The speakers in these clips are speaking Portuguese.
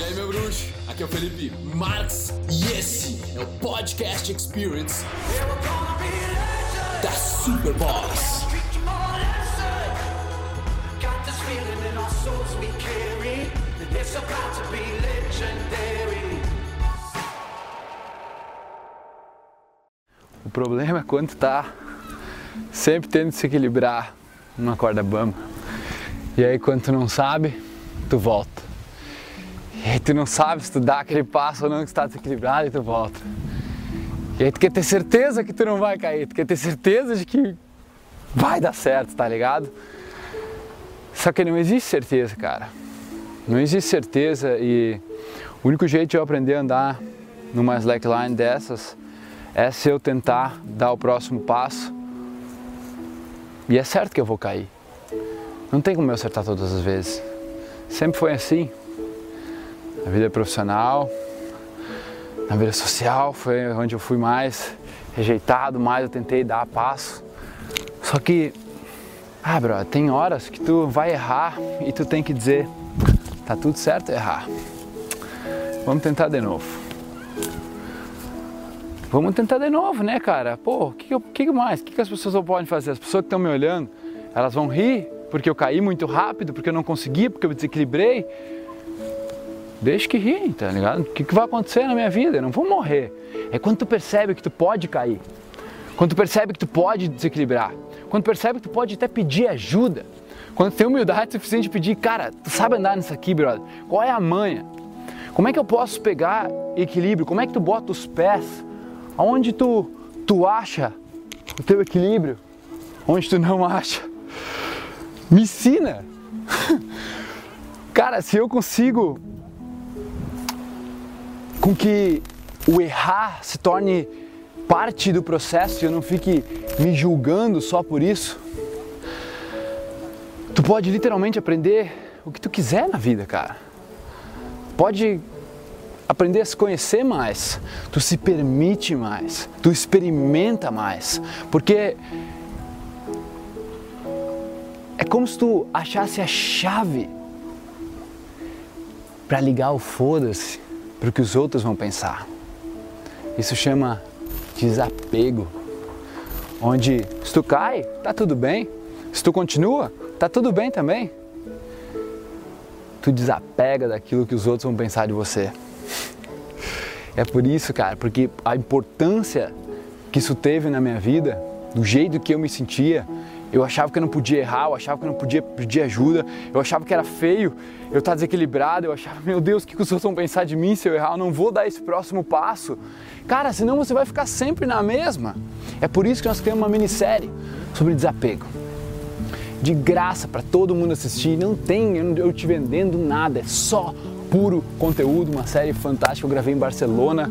E aí, meu bruxo? Aqui é o Felipe Marx e esse é o Podcast Experience da Superboss. O problema é quando tá sempre tendo que se equilibrar numa corda bamba. E aí quando tu não sabe, tu volta. E aí tu não sabe se tu dá aquele passo ou não que tu tá desequilibrado e tu volta. E aí tu quer ter certeza que tu não vai cair, tu quer ter certeza de que vai dar certo, tá ligado? Só que não existe certeza, cara. Não existe certeza e o único jeito de eu aprender a andar numa slackline dessas é se eu tentar dar o próximo passo. E é certo que eu vou cair. Não tem como eu acertar todas as vezes. Sempre foi assim. Na vida profissional, na vida social, foi onde eu fui mais rejeitado, mais eu tentei dar passo. Só que, ah, bro, tem horas que tu vai errar e tu tem que dizer, tá tudo certo errar. Vamos tentar de novo. Vamos tentar de novo, né, cara? Pô, o que, que, mais? O que, que as pessoas não podem fazer? As pessoas que estão me olhando, elas vão rir porque eu caí muito rápido, porque eu não consegui, porque eu desequilibrei. Deixa que rir, tá ligado? O que, que vai acontecer na minha vida? Eu não vou morrer. É quando tu percebe que tu pode cair. Quando tu percebe que tu pode desequilibrar. Quando tu percebe que tu pode até pedir ajuda. Quando tu tem humildade suficiente de pedir, cara, tu sabe andar nisso aqui, brother? Qual é a manha? Como é que eu posso pegar equilíbrio? Como é que tu bota os pés? Aonde tu, tu acha o teu equilíbrio? Onde tu não acha? Me ensina! Cara, se eu consigo com que o errar se torne parte do processo e eu não fique me julgando só por isso. Tu pode literalmente aprender o que tu quiser na vida, cara. Pode aprender a se conhecer mais, tu se permite mais, tu experimenta mais, porque é como se tu achasse a chave para ligar o foda-se para o que os outros vão pensar. Isso chama desapego. Onde se tu cai, tá tudo bem. Se tu continua, tá tudo bem também. Tu desapega daquilo que os outros vão pensar de você. É por isso, cara, porque a importância que isso teve na minha vida, do jeito que eu me sentia, eu achava que eu não podia errar, eu achava que eu não podia pedir ajuda, eu achava que era feio eu estar desequilibrado, eu achava, meu Deus, o que os outros vão pensar de mim se eu errar? Eu não vou dar esse próximo passo. Cara, senão você vai ficar sempre na mesma. É por isso que nós criamos uma minissérie sobre desapego. De graça para todo mundo assistir, não tem eu te vendendo nada, é só puro conteúdo, uma série fantástica que eu gravei em Barcelona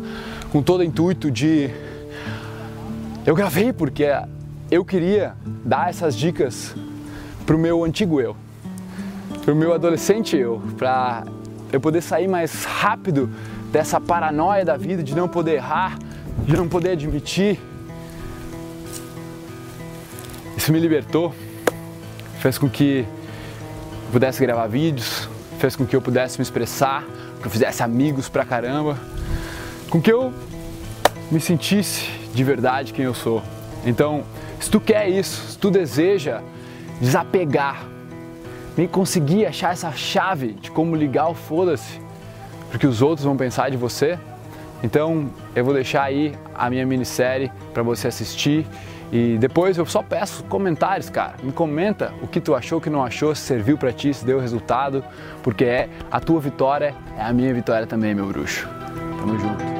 com todo o intuito de. Eu gravei porque eu queria dar essas dicas para o meu antigo eu, para o meu adolescente eu, para eu poder sair mais rápido dessa paranoia da vida de não poder errar, de não poder admitir. Isso me libertou, fez com que eu pudesse gravar vídeos, fez com que eu pudesse me expressar, que eu fizesse amigos pra caramba, com que eu me sentisse de verdade quem eu sou. Então, se tu quer isso, se tu deseja desapegar, nem conseguir achar essa chave de como ligar o foda-se, porque os outros vão pensar de você, então eu vou deixar aí a minha minissérie para você assistir e depois eu só peço comentários, cara. Me comenta o que tu achou, o que não achou, se serviu para ti, se deu resultado, porque é a tua vitória, é a minha vitória também, meu bruxo. Tamo junto.